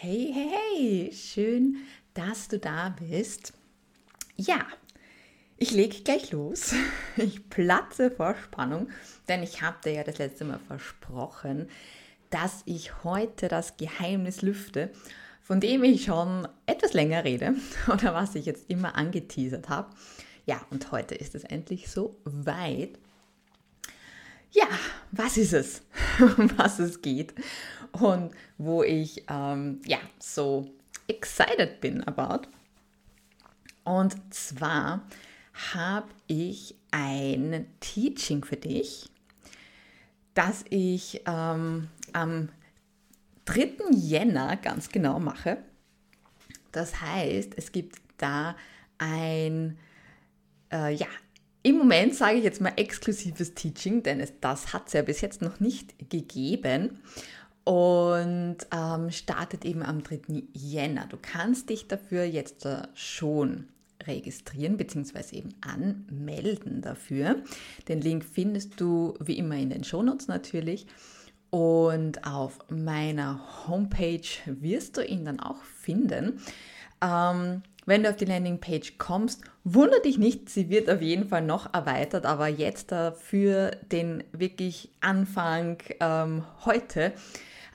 Hey, hey, hey, schön, dass du da bist. Ja, ich lege gleich los. Ich platze vor Spannung, denn ich habe dir ja das letzte Mal versprochen, dass ich heute das Geheimnis lüfte, von dem ich schon etwas länger rede oder was ich jetzt immer angeteasert habe. Ja, und heute ist es endlich so weit. Ja, was ist es, um was es geht und wo ich ähm, ja so excited bin about. Und zwar habe ich ein Teaching für dich, das ich ähm, am 3. Jänner ganz genau mache. Das heißt, es gibt da ein äh, ja, im Moment sage ich jetzt mal exklusives Teaching, denn es, das hat es ja bis jetzt noch nicht gegeben und ähm, startet eben am 3. Jänner. Du kannst dich dafür jetzt äh, schon registrieren bzw. eben anmelden dafür. Den Link findest du wie immer in den Shownotes natürlich. Und auf meiner Homepage wirst du ihn dann auch finden. Ähm, wenn du auf die Landingpage kommst, wundere dich nicht, sie wird auf jeden Fall noch erweitert, aber jetzt äh, für den wirklich Anfang ähm, heute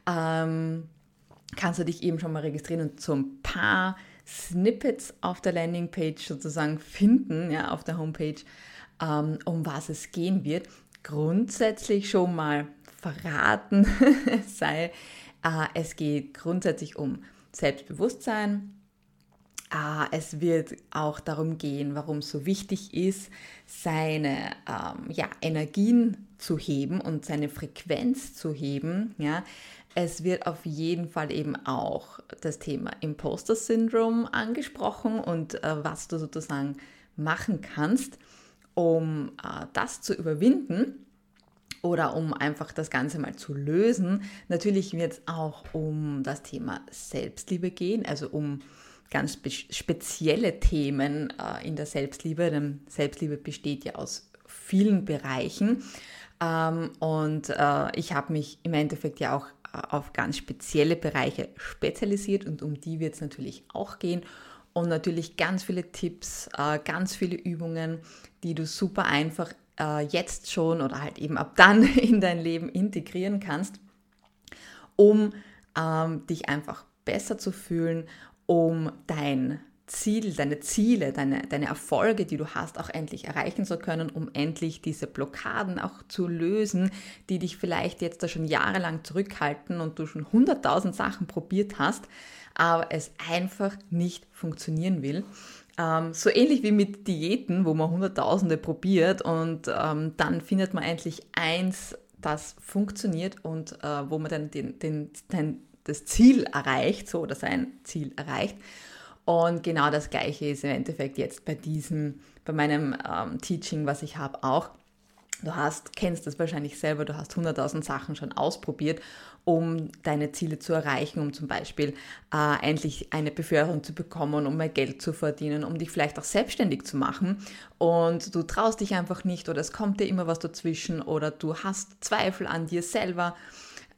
ähm, kannst du dich eben schon mal registrieren und so ein paar Snippets auf der Landingpage sozusagen finden, ja, auf der Homepage, ähm, um was es gehen wird. Grundsätzlich schon mal verraten sei, äh, es geht grundsätzlich um Selbstbewusstsein, Ah, es wird auch darum gehen, warum es so wichtig ist, seine ähm, ja, Energien zu heben und seine Frequenz zu heben. Ja. Es wird auf jeden Fall eben auch das Thema Imposter Syndrome angesprochen und äh, was du sozusagen machen kannst, um äh, das zu überwinden oder um einfach das Ganze mal zu lösen. Natürlich wird es auch um das Thema Selbstliebe gehen, also um ganz spezielle Themen äh, in der Selbstliebe, denn Selbstliebe besteht ja aus vielen Bereichen. Ähm, und äh, ich habe mich im Endeffekt ja auch auf ganz spezielle Bereiche spezialisiert und um die wird es natürlich auch gehen. Und natürlich ganz viele Tipps, äh, ganz viele Übungen, die du super einfach äh, jetzt schon oder halt eben ab dann in dein Leben integrieren kannst, um ähm, dich einfach besser zu fühlen um dein Ziel, deine Ziele, deine, deine Erfolge, die du hast, auch endlich erreichen zu können, um endlich diese Blockaden auch zu lösen, die dich vielleicht jetzt da schon jahrelang zurückhalten und du schon hunderttausend Sachen probiert hast, aber es einfach nicht funktionieren will. Ähm, so ähnlich wie mit Diäten, wo man Hunderttausende probiert und ähm, dann findet man endlich eins, das funktioniert und äh, wo man dann den, den, den das Ziel erreicht, so oder sein Ziel erreicht. Und genau das Gleiche ist im Endeffekt jetzt bei diesem, bei meinem ähm, Teaching, was ich habe, auch. Du hast, kennst das wahrscheinlich selber, du hast 100.000 Sachen schon ausprobiert, um deine Ziele zu erreichen, um zum Beispiel äh, endlich eine Beförderung zu bekommen, um mehr Geld zu verdienen, um dich vielleicht auch selbstständig zu machen. Und du traust dich einfach nicht oder es kommt dir immer was dazwischen oder du hast Zweifel an dir selber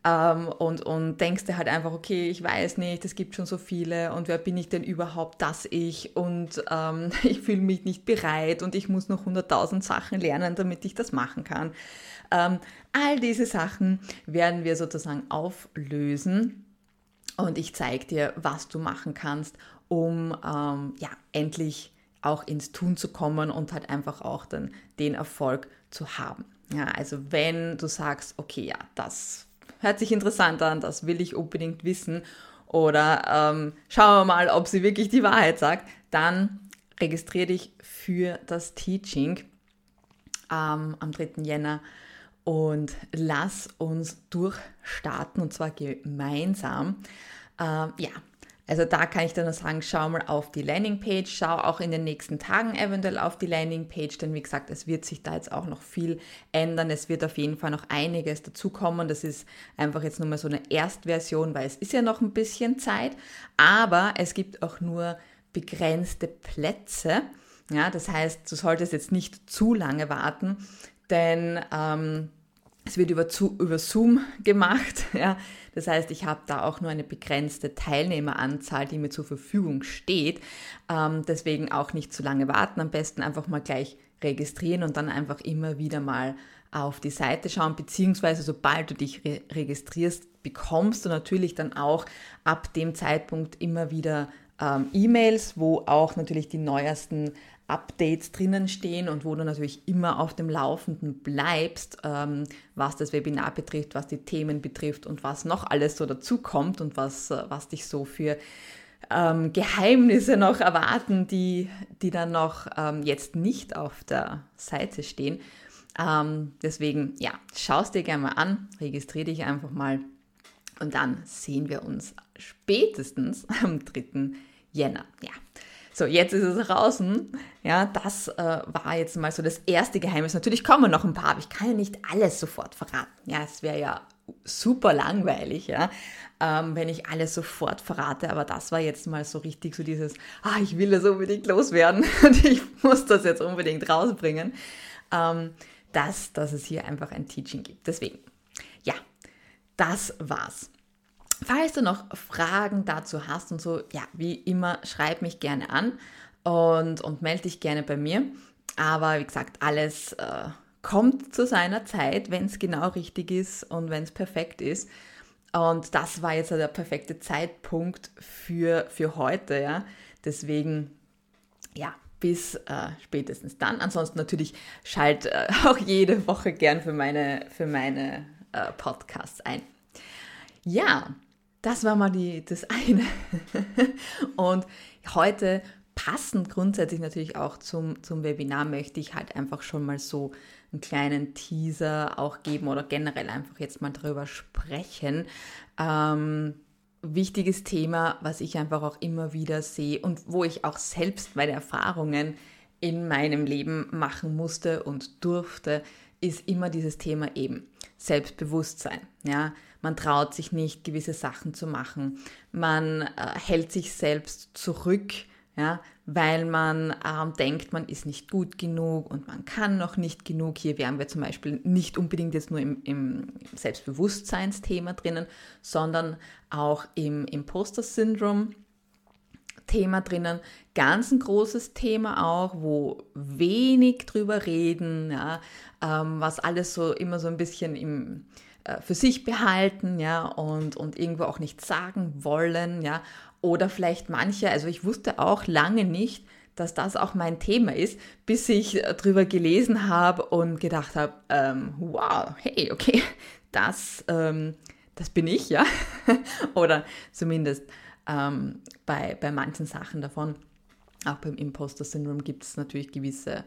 ähm, und, und denkst dir halt einfach, okay, ich weiß nicht, es gibt schon so viele und wer bin ich denn überhaupt, dass ich und ähm, ich fühle mich nicht bereit und ich muss noch 100.000 Sachen lernen, damit ich das machen kann. Ähm, all diese Sachen werden wir sozusagen auflösen und ich zeige dir, was du machen kannst, um ähm, ja, endlich auch ins Tun zu kommen und halt einfach auch dann den Erfolg zu haben. Ja, also wenn du sagst, okay, ja, das hört sich interessant an, das will ich unbedingt wissen. Oder ähm, schauen wir mal, ob sie wirklich die Wahrheit sagt. Dann registriere dich für das Teaching ähm, am 3. Jänner und lass uns durchstarten und zwar gemeinsam. Ähm, ja, also da kann ich dann nur sagen, schau mal auf die Landingpage, schau auch in den nächsten Tagen eventuell auf die Landingpage, denn wie gesagt, es wird sich da jetzt auch noch viel ändern. Es wird auf jeden Fall noch einiges dazukommen. Das ist einfach jetzt nur mal so eine Erstversion, weil es ist ja noch ein bisschen Zeit, aber es gibt auch nur begrenzte Plätze. Ja, das heißt, du solltest jetzt nicht zu lange warten, denn ähm, es wird über, über Zoom gemacht. Ja. Das heißt, ich habe da auch nur eine begrenzte Teilnehmeranzahl, die mir zur Verfügung steht. Ähm, deswegen auch nicht zu lange warten. Am besten einfach mal gleich registrieren und dann einfach immer wieder mal auf die Seite schauen, beziehungsweise sobald du dich re registrierst, bekommst du natürlich dann auch ab dem Zeitpunkt immer wieder ähm, E-Mails, wo auch natürlich die neuesten Updates drinnen stehen und wo du natürlich immer auf dem Laufenden bleibst, ähm, was das Webinar betrifft, was die Themen betrifft und was noch alles so dazukommt und was, äh, was dich so für ähm, Geheimnisse noch erwarten, die, die dann noch ähm, jetzt nicht auf der Seite stehen. Ähm, deswegen, ja, schau es dir gerne mal an, registriere dich einfach mal und dann sehen wir uns spätestens am 3. Jänner. Ja. So, jetzt ist es draußen. Ja, das äh, war jetzt mal so das erste Geheimnis. Natürlich kommen noch ein paar, aber ich kann ja nicht alles sofort verraten. Ja, es wäre ja super langweilig, ja, ähm, wenn ich alles sofort verrate. Aber das war jetzt mal so richtig so dieses, ah, ich will das unbedingt loswerden und ich muss das jetzt unbedingt rausbringen, ähm, dass, dass es hier einfach ein Teaching gibt. Deswegen, ja, das war's. Falls du noch Fragen dazu hast und so, ja, wie immer, schreib mich gerne an und, und melde dich gerne bei mir. Aber wie gesagt, alles äh, kommt zu seiner Zeit, wenn es genau richtig ist und wenn es perfekt ist. Und das war jetzt der perfekte Zeitpunkt für, für heute, ja. Deswegen, ja, bis äh, spätestens dann. Ansonsten natürlich schalt äh, auch jede Woche gern für meine, für meine äh, Podcasts ein. Ja, das war mal die, das eine. Und heute passend grundsätzlich natürlich auch zum, zum Webinar möchte ich halt einfach schon mal so einen kleinen Teaser auch geben oder generell einfach jetzt mal darüber sprechen. Ähm, wichtiges Thema, was ich einfach auch immer wieder sehe und wo ich auch selbst meine Erfahrungen in meinem Leben machen musste und durfte, ist immer dieses Thema eben Selbstbewusstsein. Ja, man traut sich nicht, gewisse Sachen zu machen. Man äh, hält sich selbst zurück, ja, weil man ähm, denkt, man ist nicht gut genug und man kann noch nicht genug. Hier wären wir zum Beispiel nicht unbedingt jetzt nur im, im Selbstbewusstseinsthema drinnen, sondern auch im Imposter-Syndrom. Thema drinnen, ganz ein großes Thema auch, wo wenig drüber reden, ja, ähm, was alles so immer so ein bisschen im, äh, für sich behalten, ja, und, und irgendwo auch nichts sagen wollen, ja, oder vielleicht manche, also ich wusste auch lange nicht, dass das auch mein Thema ist, bis ich äh, drüber gelesen habe und gedacht habe, ähm, wow, hey, okay, das, ähm, das bin ich, ja, oder zumindest ähm, bei, bei manchen Sachen davon. Auch beim Imposter-Syndrom gibt es natürlich gewisse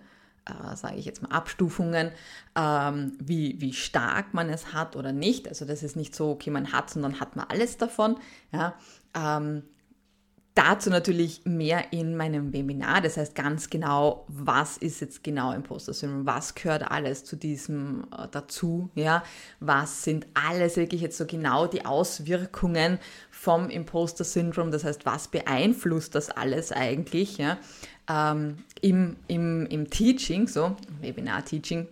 äh, sage ich jetzt mal, Abstufungen, ähm, wie, wie stark man es hat oder nicht. Also das ist nicht so, okay, man hat und dann hat man alles davon. Ja. Ähm, dazu natürlich mehr in meinem Webinar. Das heißt ganz genau, was ist jetzt genau Imposter Syndrome, was gehört alles zu diesem äh, dazu, ja, was sind alles wirklich jetzt so genau die Auswirkungen vom Imposter Syndrome, das heißt, was beeinflusst das alles eigentlich, ja, ähm, im, im, im Teaching, so, Webinar-Teaching,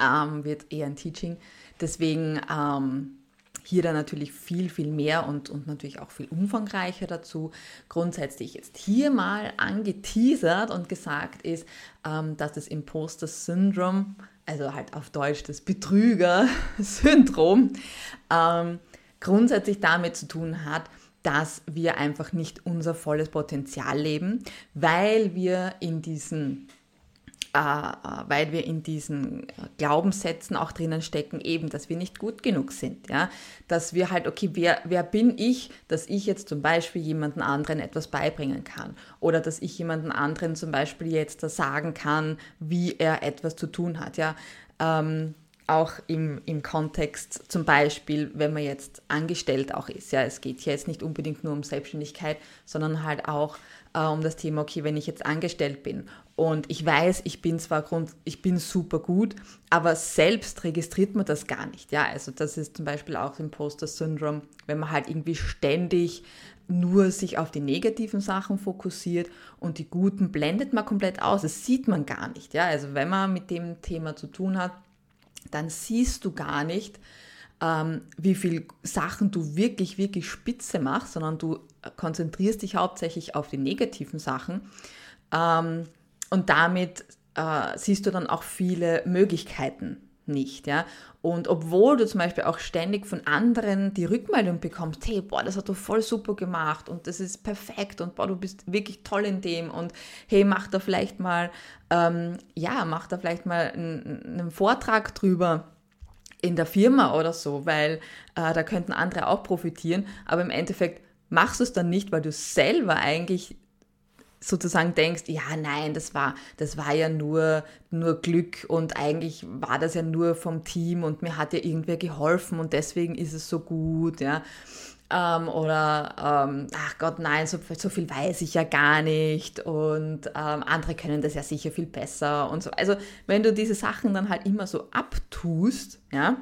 ähm, wird eher ein Teaching. Deswegen ähm, hier dann natürlich viel, viel mehr und, und natürlich auch viel umfangreicher dazu. Grundsätzlich jetzt hier mal angeteasert und gesagt ist, ähm, dass das Imposter-Syndrom, also halt auf Deutsch das Betrüger-Syndrom, ähm, grundsätzlich damit zu tun hat, dass wir einfach nicht unser volles Potenzial leben, weil wir in diesen weil wir in diesen Glaubenssätzen auch drinnen stecken, eben, dass wir nicht gut genug sind, ja, dass wir halt, okay, wer, wer bin ich, dass ich jetzt zum Beispiel jemanden anderen etwas beibringen kann? Oder dass ich jemanden anderen zum Beispiel jetzt sagen kann, wie er etwas zu tun hat, ja, ähm, auch im, im Kontext zum Beispiel, wenn man jetzt angestellt auch ist. Ja, es geht hier jetzt nicht unbedingt nur um Selbstständigkeit, sondern halt auch äh, um das Thema, okay, wenn ich jetzt angestellt bin und ich weiß, ich bin zwar Grund, ich bin super gut, aber selbst registriert man das gar nicht. Ja, also das ist zum Beispiel auch Imposter-Syndrom, wenn man halt irgendwie ständig nur sich auf die negativen Sachen fokussiert und die guten blendet man komplett aus. Das sieht man gar nicht. Ja, also wenn man mit dem Thema zu tun hat, dann siehst du gar nicht, ähm, wie viel Sachen du wirklich, wirklich spitze machst, sondern du konzentrierst dich hauptsächlich auf die negativen Sachen. Ähm, und damit äh, siehst du dann auch viele Möglichkeiten nicht, ja. Und obwohl du zum Beispiel auch ständig von anderen die Rückmeldung bekommst, hey, boah, das hast du voll super gemacht und das ist perfekt und boah, du bist wirklich toll in dem und hey, mach da vielleicht mal, ähm, ja, mach da vielleicht mal einen, einen Vortrag drüber in der Firma oder so, weil äh, da könnten andere auch profitieren. Aber im Endeffekt machst du es dann nicht, weil du selber eigentlich sozusagen denkst, ja, nein, das war, das war ja nur, nur Glück und eigentlich war das ja nur vom Team und mir hat ja irgendwer geholfen und deswegen ist es so gut, ja. Ähm, oder, ähm, ach Gott, nein, so, so, viel weiß ich ja gar nicht und ähm, andere können das ja sicher viel besser und so. Also, wenn du diese Sachen dann halt immer so abtust, ja,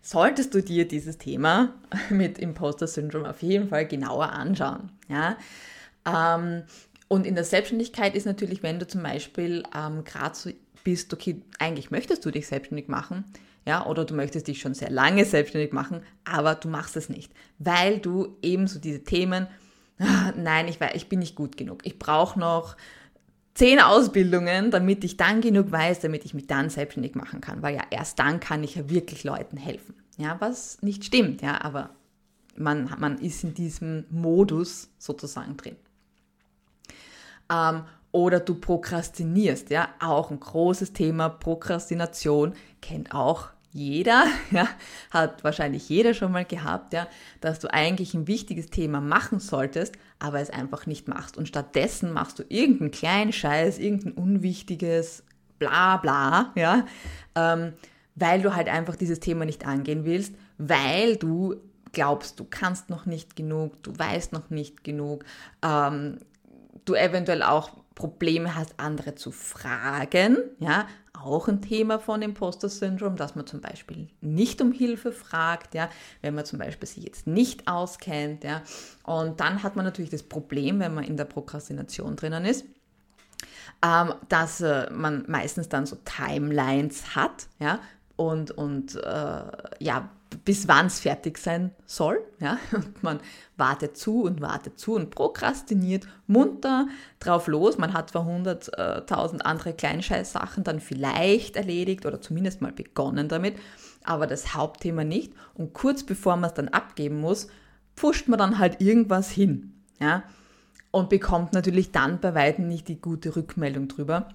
solltest du dir dieses Thema mit Imposter Syndrome auf jeden Fall genauer anschauen, ja. Ähm, und in der Selbstständigkeit ist natürlich, wenn du zum Beispiel ähm, gerade so bist, okay, eigentlich möchtest du dich selbstständig machen, ja, oder du möchtest dich schon sehr lange selbstständig machen, aber du machst es nicht, weil du eben so diese Themen, ah, nein, ich, ich bin nicht gut genug, ich brauche noch zehn Ausbildungen, damit ich dann genug weiß, damit ich mich dann selbstständig machen kann, weil ja erst dann kann ich ja wirklich Leuten helfen, ja, was nicht stimmt, ja, aber man, man ist in diesem Modus sozusagen drin. Ähm, oder du prokrastinierst, ja, auch ein großes Thema. Prokrastination kennt auch jeder, ja, hat wahrscheinlich jeder schon mal gehabt, ja, dass du eigentlich ein wichtiges Thema machen solltest, aber es einfach nicht machst. Und stattdessen machst du irgendeinen kleinen Scheiß, irgendein unwichtiges bla bla, ja, ähm, weil du halt einfach dieses Thema nicht angehen willst, weil du glaubst, du kannst noch nicht genug, du weißt noch nicht genug, ähm, du eventuell auch Probleme hast, andere zu fragen, ja, auch ein Thema von Imposter-Syndrom, dass man zum Beispiel nicht um Hilfe fragt, ja, wenn man zum Beispiel sich jetzt nicht auskennt, ja, und dann hat man natürlich das Problem, wenn man in der Prokrastination drinnen ist, ähm, dass äh, man meistens dann so Timelines hat, ja, und, und äh, ja, bis wann es fertig sein soll. Ja? Und man wartet zu und wartet zu und prokrastiniert munter drauf los. Man hat zwar hunderttausend andere Kleinscheiß-Sachen dann vielleicht erledigt oder zumindest mal begonnen damit, aber das Hauptthema nicht. Und kurz bevor man es dann abgeben muss, pfuscht man dann halt irgendwas hin. Ja? Und bekommt natürlich dann bei weitem nicht die gute Rückmeldung drüber,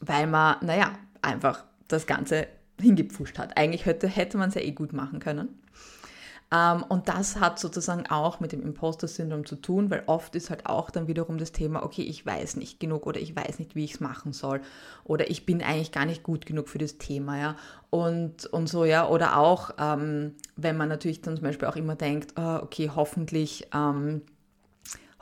weil man, naja, einfach das Ganze hingepfuscht hat. Eigentlich hätte, hätte man es ja eh gut machen können. Ähm, und das hat sozusagen auch mit dem Imposter-Syndrom zu tun, weil oft ist halt auch dann wiederum das Thema, okay, ich weiß nicht genug oder ich weiß nicht, wie ich es machen soll oder ich bin eigentlich gar nicht gut genug für das Thema, ja. Und, und so, ja. Oder auch, ähm, wenn man natürlich dann zum Beispiel auch immer denkt, oh, okay, hoffentlich ähm,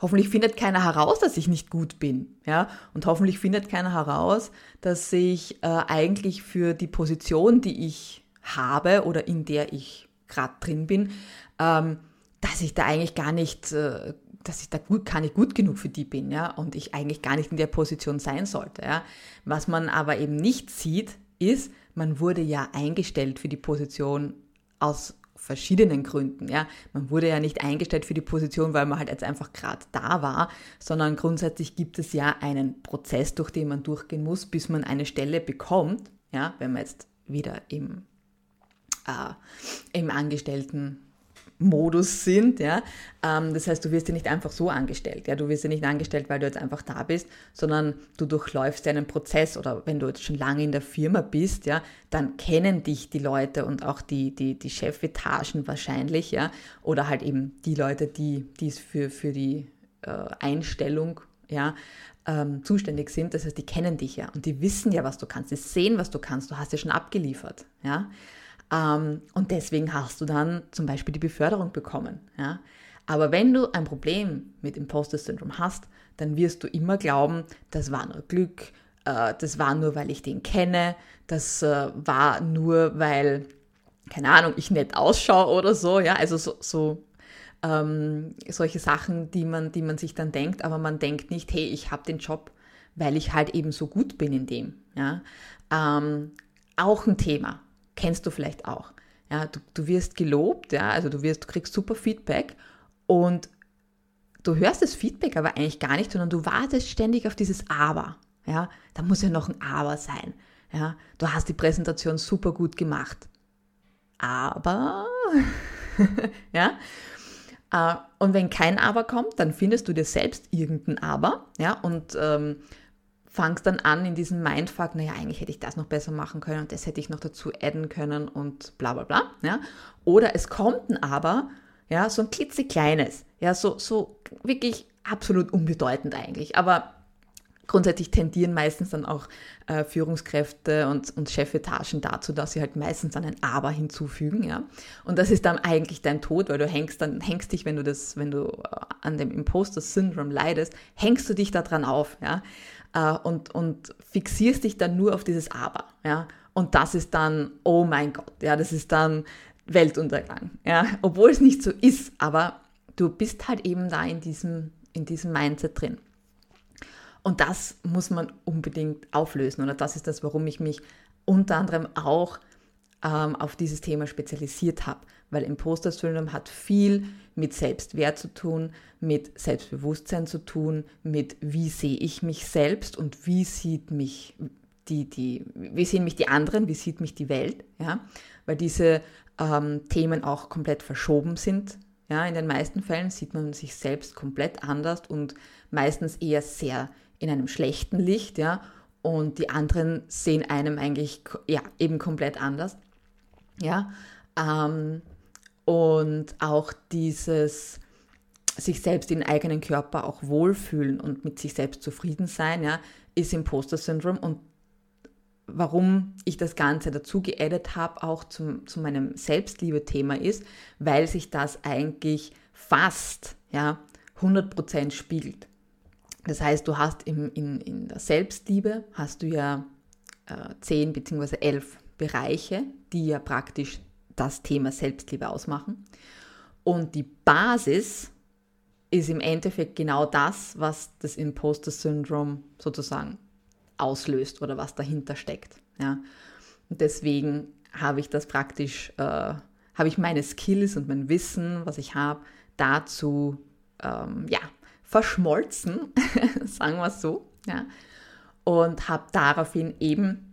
Hoffentlich findet keiner heraus, dass ich nicht gut bin, ja, und hoffentlich findet keiner heraus, dass ich äh, eigentlich für die Position, die ich habe oder in der ich gerade drin bin, ähm, dass ich da eigentlich gar nicht, äh, dass ich da gut, gar nicht gut genug für die bin, ja, und ich eigentlich gar nicht in der Position sein sollte, ja. Was man aber eben nicht sieht, ist, man wurde ja eingestellt für die Position aus verschiedenen Gründen. Ja. Man wurde ja nicht eingestellt für die Position, weil man halt jetzt einfach gerade da war, sondern grundsätzlich gibt es ja einen Prozess, durch den man durchgehen muss, bis man eine Stelle bekommt. Ja, wenn man jetzt wieder im, äh, im Angestellten Modus sind. Ja? Ähm, das heißt, du wirst ja nicht einfach so angestellt. Ja? Du wirst ja nicht angestellt, weil du jetzt einfach da bist, sondern du durchläufst einen Prozess oder wenn du jetzt schon lange in der Firma bist, ja, dann kennen dich die Leute und auch die, die, die Chefetagen wahrscheinlich, ja, oder halt eben die Leute, die es für, für die äh, Einstellung ja, ähm, zuständig sind. Das heißt, die kennen dich ja und die wissen ja, was du kannst. Die sehen, was du kannst. Du hast ja schon abgeliefert. Ja? Ähm, und deswegen hast du dann zum Beispiel die Beförderung bekommen. Ja? Aber wenn du ein Problem mit Imposter-Syndrom hast, dann wirst du immer glauben, das war nur Glück, äh, das war nur, weil ich den kenne, das äh, war nur, weil, keine Ahnung, ich nett ausschaue oder so. Ja? Also so, so ähm, solche Sachen, die man, die man sich dann denkt, aber man denkt nicht, hey, ich habe den Job, weil ich halt eben so gut bin in dem. Ja? Ähm, auch ein Thema. Kennst du vielleicht auch. Ja, du, du wirst gelobt, ja, also du wirst, du kriegst super Feedback und du hörst das Feedback aber eigentlich gar nicht, sondern du wartest ständig auf dieses Aber. Ja, da muss ja noch ein Aber sein. Ja, du hast die Präsentation super gut gemacht. Aber, ja, äh, und wenn kein Aber kommt, dann findest du dir selbst irgendein Aber, ja, und ähm, fangst dann an in diesem Mindfuck, naja, eigentlich hätte ich das noch besser machen können und das hätte ich noch dazu adden können und bla bla bla, ja. Oder es kommt ein Aber, ja, so ein klitzekleines, ja, so, so wirklich absolut unbedeutend eigentlich, aber grundsätzlich tendieren meistens dann auch äh, Führungskräfte und, und Chefetagen dazu, dass sie halt meistens dann ein Aber hinzufügen, ja. Und das ist dann eigentlich dein Tod, weil du hängst dann, hängst dich, wenn du das, wenn du äh, an dem Imposter-Syndrom leidest, hängst du dich da dran auf, ja. Äh, und, und fixierst dich dann nur auf dieses Aber, ja. Und das ist dann, oh mein Gott, ja, das ist dann Weltuntergang, ja. Obwohl es nicht so ist, aber du bist halt eben da in diesem, in diesem Mindset drin. Und das muss man unbedingt auflösen. Oder das ist das, warum ich mich unter anderem auch ähm, auf dieses Thema spezialisiert habe. Weil Imposter-Syndrom hat viel mit Selbstwert zu tun, mit Selbstbewusstsein zu tun, mit wie sehe ich mich selbst und wie sieht mich die, die, wie sehen mich die anderen, wie sieht mich die Welt, ja, weil diese ähm, Themen auch komplett verschoben sind. Ja, in den meisten Fällen sieht man sich selbst komplett anders und meistens eher sehr in einem schlechten Licht, ja, und die anderen sehen einem eigentlich ja eben komplett anders, ja, ähm, und auch dieses sich selbst in eigenen Körper auch wohlfühlen und mit sich selbst zufrieden sein, ja, ist Imposter-Syndrom und warum ich das Ganze dazu geaddet habe, auch zum, zu meinem Selbstliebe-Thema ist, weil sich das eigentlich fast ja, 100% spiegelt. Das heißt, du hast im, in, in der Selbstliebe, hast du ja äh, zehn bzw. elf Bereiche, die ja praktisch das Thema Selbstliebe ausmachen. Und die Basis ist im Endeffekt genau das, was das Imposter-Syndrom sozusagen auslöst oder was dahinter steckt. Ja. Und deswegen habe ich das praktisch, äh, habe ich meine Skills und mein Wissen, was ich habe, dazu ähm, ja, verschmolzen, sagen wir es so, ja, und habe daraufhin eben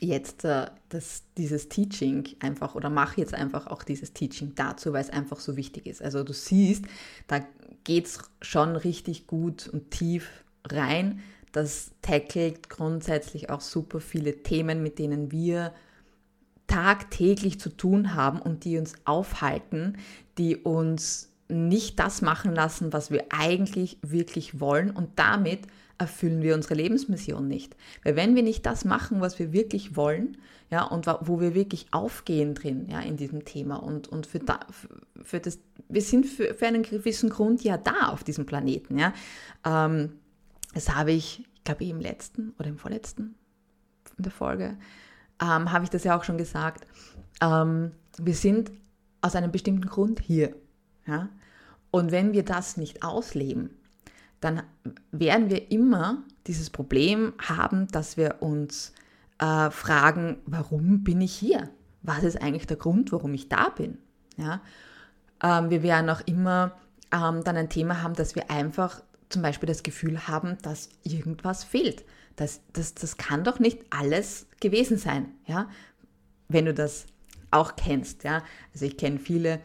jetzt äh, das, dieses Teaching einfach oder mache jetzt einfach auch dieses Teaching dazu, weil es einfach so wichtig ist. Also du siehst, da geht es schon richtig gut und tief rein. Das tackelt grundsätzlich auch super viele Themen, mit denen wir tagtäglich zu tun haben und die uns aufhalten, die uns nicht das machen lassen, was wir eigentlich wirklich wollen und damit erfüllen wir unsere Lebensmission nicht. Weil wenn wir nicht das machen, was wir wirklich wollen, ja, und wo wir wirklich aufgehen drin, ja, in diesem Thema und, und für, da, für das, wir sind für, für einen gewissen Grund ja da auf diesem Planeten, ja. Ähm, das habe ich, ich glaube, im letzten oder im vorletzten in der Folge, ähm, habe ich das ja auch schon gesagt. Ähm, wir sind aus einem bestimmten Grund hier. Ja? Und wenn wir das nicht ausleben, dann werden wir immer dieses Problem haben, dass wir uns äh, fragen, warum bin ich hier? Was ist eigentlich der Grund, warum ich da bin? Ja? Ähm, wir werden auch immer ähm, dann ein Thema haben, dass wir einfach zum Beispiel das Gefühl haben, dass irgendwas fehlt. Das, das, das kann doch nicht alles gewesen sein, ja? wenn du das auch kennst. Ja? Also ich kenne viele,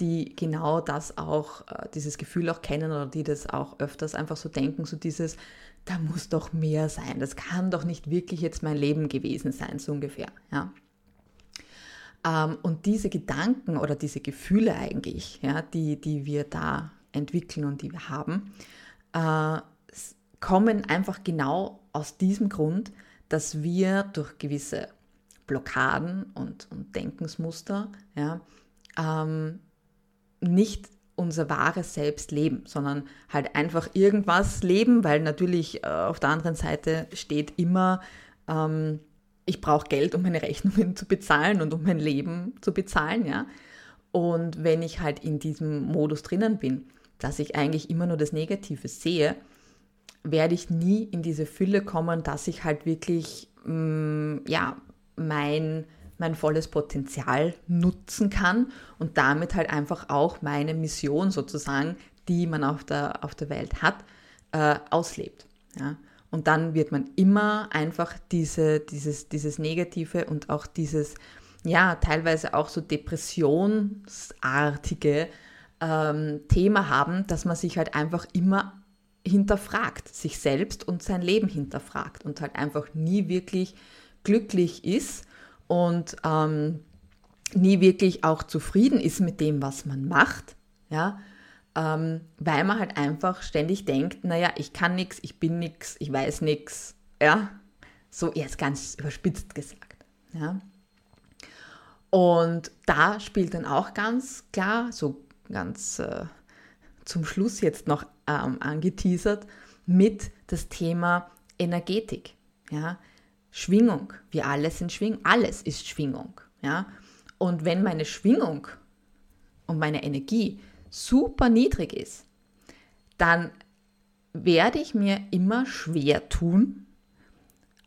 die genau das auch, äh, dieses Gefühl auch kennen oder die das auch öfters einfach so denken, so dieses, da muss doch mehr sein, das kann doch nicht wirklich jetzt mein Leben gewesen sein, so ungefähr. Ja. Ähm, und diese Gedanken oder diese Gefühle eigentlich, ja, die, die wir da entwickeln und die wir haben, äh, kommen einfach genau aus diesem Grund, dass wir durch gewisse Blockaden und, und Denkensmuster ja, ähm, nicht unser wahres Selbst leben, sondern halt einfach irgendwas leben, weil natürlich äh, auf der anderen Seite steht immer, ähm, ich brauche Geld, um meine Rechnungen zu bezahlen und um mein Leben zu bezahlen, ja. Und wenn ich halt in diesem Modus drinnen bin, dass ich eigentlich immer nur das Negative sehe, werde ich nie in diese Fülle kommen, dass ich halt wirklich, mh, mm, ja, mein, mein volles Potenzial nutzen kann und damit halt einfach auch meine Mission sozusagen, die man auf der, auf der Welt hat, äh, auslebt. Ja? Und dann wird man immer einfach diese, dieses, dieses Negative und auch dieses, ja, teilweise auch so depressionsartige ähm, Thema haben, dass man sich halt einfach immer hinterfragt, sich selbst und sein Leben hinterfragt und halt einfach nie wirklich glücklich ist und ähm, nie wirklich auch zufrieden ist mit dem, was man macht, ja, ähm, weil man halt einfach ständig denkt, naja, ich kann nichts, ich bin nichts, ich weiß nichts, ja, so jetzt ganz überspitzt gesagt, ja. Und da spielt dann auch ganz klar, so ganz äh, zum Schluss jetzt noch ähm, angeteasert, mit das Thema Energetik, ja, Schwingung. Wir alle sind Schwingung, alles ist Schwingung, ja. Und wenn meine Schwingung und meine Energie super niedrig ist, dann werde ich mir immer schwer tun,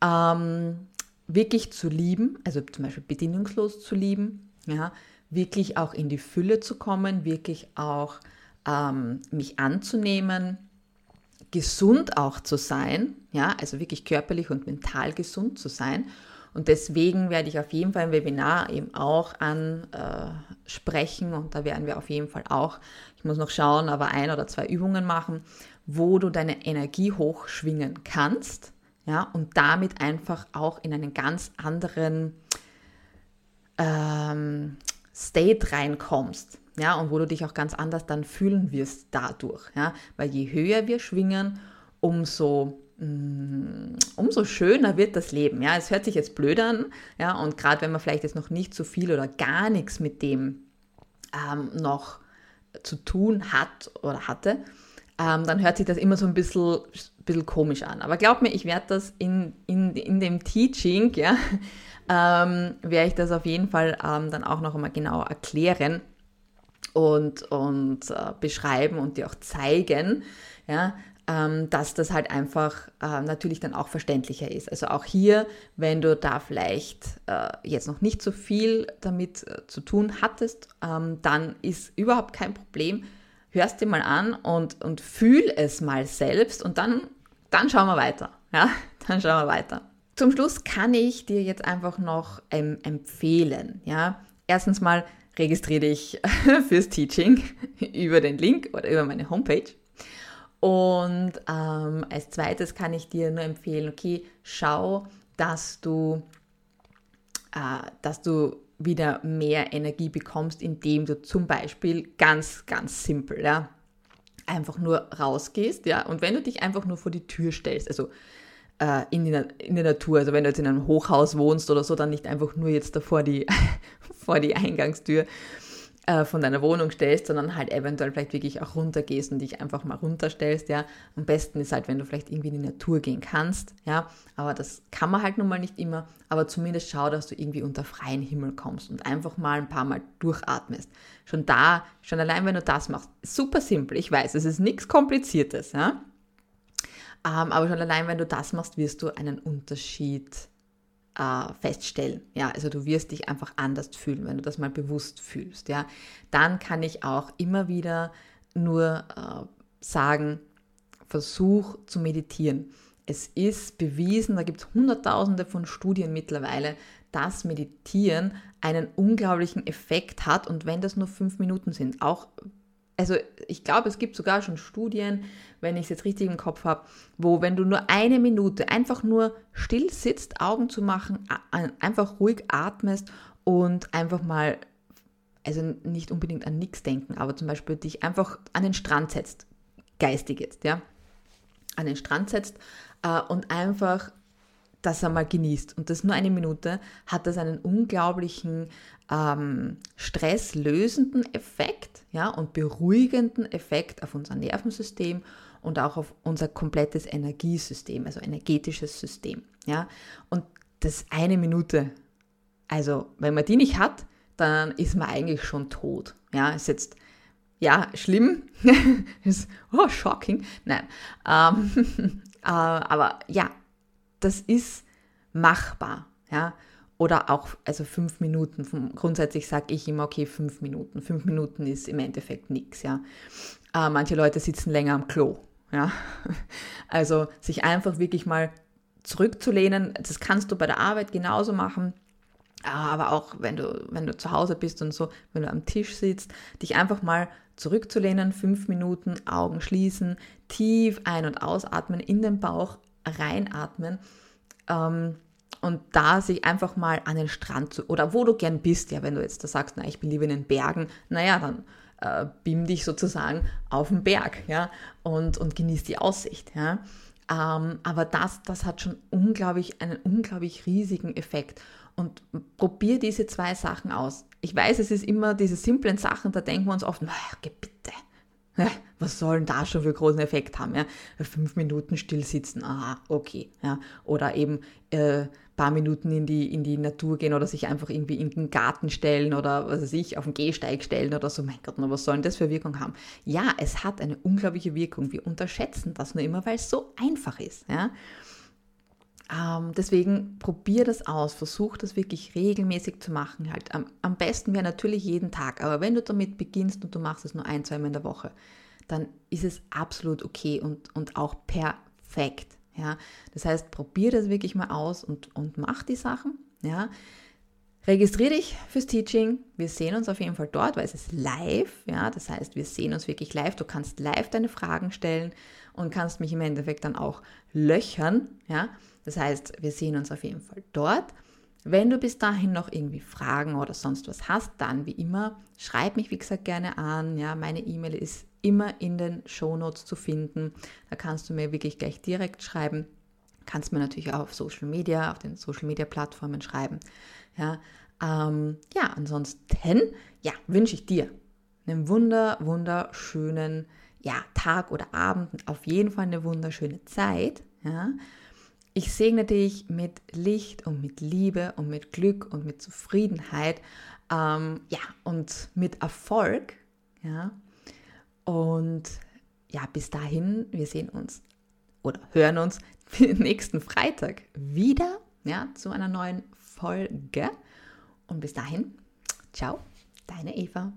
ähm, wirklich zu lieben, also zum Beispiel bedingungslos zu lieben, ja, wirklich auch in die Fülle zu kommen, wirklich auch ähm, mich anzunehmen, gesund auch zu sein, ja, also wirklich körperlich und mental gesund zu sein. Und deswegen werde ich auf jeden Fall ein Webinar eben auch ansprechen und da werden wir auf jeden Fall auch, ich muss noch schauen, aber ein oder zwei Übungen machen, wo du deine Energie hochschwingen kannst, ja, und damit einfach auch in einen ganz anderen ähm, State reinkommst, ja, und wo du dich auch ganz anders dann fühlen wirst dadurch, ja, weil je höher wir schwingen, umso mm, umso schöner wird das Leben. Ja, es hört sich jetzt blöd an, ja, und gerade wenn man vielleicht jetzt noch nicht so viel oder gar nichts mit dem ähm, noch zu tun hat oder hatte, ähm, dann hört sich das immer so ein bisschen, bisschen komisch an. Aber glaub mir, ich werde das in, in, in dem Teaching, ja, ähm, werde ich das auf jeden Fall ähm, dann auch noch einmal genau erklären und, und äh, beschreiben und dir auch zeigen, ja, ähm, dass das halt einfach äh, natürlich dann auch verständlicher ist. Also auch hier, wenn du da vielleicht äh, jetzt noch nicht so viel damit äh, zu tun hattest, ähm, dann ist überhaupt kein Problem. Hörst dir mal an und, und fühl es mal selbst und dann, dann schauen wir weiter. Ja, dann schauen wir weiter. Zum Schluss kann ich dir jetzt einfach noch ähm, empfehlen. Ja, erstens mal registriere dich fürs Teaching über den Link oder über meine Homepage. Und ähm, als zweites kann ich dir nur empfehlen, okay, schau, dass du, äh, dass du wieder mehr Energie bekommst, indem du zum Beispiel ganz, ganz simpel, ja, einfach nur rausgehst, ja, und wenn du dich einfach nur vor die Tür stellst, also äh, in, die, in der Natur. Also wenn du jetzt in einem Hochhaus wohnst oder so, dann nicht einfach nur jetzt davor die, vor die Eingangstür äh, von deiner Wohnung stellst, sondern halt eventuell vielleicht wirklich auch runtergehst und dich einfach mal runterstellst, ja. Am besten ist halt, wenn du vielleicht irgendwie in die Natur gehen kannst, ja. Aber das kann man halt nun mal nicht immer, aber zumindest schau, dass du irgendwie unter freien Himmel kommst und einfach mal ein paar Mal durchatmest. Schon da, schon allein, wenn du das machst, super simpel, ich weiß, es ist nichts Kompliziertes, ja. Ähm, aber schon allein, wenn du das machst, wirst du einen Unterschied äh, feststellen. Ja, also du wirst dich einfach anders fühlen, wenn du das mal bewusst fühlst. Ja, dann kann ich auch immer wieder nur äh, sagen, versuch zu meditieren. Es ist bewiesen, da gibt es Hunderttausende von Studien mittlerweile, dass Meditieren einen unglaublichen Effekt hat und wenn das nur fünf Minuten sind, auch also ich glaube, es gibt sogar schon Studien, wenn ich es jetzt richtig im Kopf habe, wo wenn du nur eine Minute einfach nur still sitzt, Augen zu machen, einfach ruhig atmest und einfach mal, also nicht unbedingt an nichts denken, aber zum Beispiel dich einfach an den Strand setzt, geistig jetzt, ja, an den Strand setzt äh, und einfach das einmal genießt. Und das nur eine Minute, hat das einen unglaublichen ähm, stresslösenden Effekt ja, und beruhigenden Effekt auf unser Nervensystem und auch auf unser komplettes Energiesystem, also energetisches System. Ja. Und das eine Minute, also wenn man die nicht hat, dann ist man eigentlich schon tot. Ja, ist jetzt ja schlimm, ist oh, shocking, nein, ähm, äh, aber ja, das ist machbar. Ja, oder auch, also fünf Minuten. Grundsätzlich sage ich immer, okay, fünf Minuten. Fünf Minuten ist im Endeffekt nichts, ja. Äh, manche Leute sitzen länger am Klo, ja. Also sich einfach wirklich mal zurückzulehnen, das kannst du bei der Arbeit genauso machen. Aber auch wenn du, wenn du zu Hause bist und so, wenn du am Tisch sitzt, dich einfach mal zurückzulehnen, fünf Minuten, Augen schließen, tief ein- und ausatmen, in den Bauch reinatmen ähm, und da sich einfach mal an den Strand zu, oder wo du gern bist, ja, wenn du jetzt da sagst, na, ich bin lieber in den Bergen, naja, dann äh, beam dich sozusagen auf den Berg, ja, und, und genieß die Aussicht, ja. Ähm, aber das, das hat schon unglaublich, einen unglaublich riesigen Effekt. Und probier diese zwei Sachen aus. Ich weiß, es ist immer diese simplen Sachen, da denken wir uns oft, naja, bitte, was soll denn da schon für großen Effekt haben? Ja? Fünf Minuten still sitzen, aha, okay. Ja? Oder eben äh, paar Minuten in die, in die Natur gehen oder sich einfach irgendwie in den Garten stellen oder was weiß ich, auf den Gehsteig stellen oder so. Mein Gott, was soll denn das für Wirkung haben? Ja, es hat eine unglaubliche Wirkung. Wir unterschätzen das nur immer, weil es so einfach ist. Ja? Ähm, deswegen probier das aus, versuch das wirklich regelmäßig zu machen. Halt am, am besten wäre natürlich jeden Tag, aber wenn du damit beginnst und du machst es nur ein, zwei Mal in der Woche, dann ist es absolut okay und, und auch perfekt. Ja? Das heißt, probier das wirklich mal aus und, und mach die Sachen. Ja? Registriere dich fürs Teaching. Wir sehen uns auf jeden Fall dort, weil es ist live. Ja? Das heißt, wir sehen uns wirklich live. Du kannst live deine Fragen stellen und kannst mich im Endeffekt dann auch löchern. Ja? Das heißt, wir sehen uns auf jeden Fall dort. Wenn du bis dahin noch irgendwie Fragen oder sonst was hast, dann wie immer, schreib mich wie gesagt gerne an. Ja, meine E-Mail ist immer in den Shownotes zu finden. Da kannst du mir wirklich gleich direkt schreiben. Kannst mir natürlich auch auf Social Media, auf den Social Media Plattformen schreiben. Ja, ähm, ja ansonsten ja, wünsche ich dir einen wunder, wunderschönen ja, Tag oder Abend, auf jeden Fall eine wunderschöne Zeit. Ja. Ich segne dich mit Licht und mit Liebe und mit Glück und mit Zufriedenheit, ähm, ja, und mit Erfolg, ja. Und ja, bis dahin, wir sehen uns oder hören uns nächsten Freitag wieder, ja, zu einer neuen Folge. Und bis dahin, ciao, deine Eva.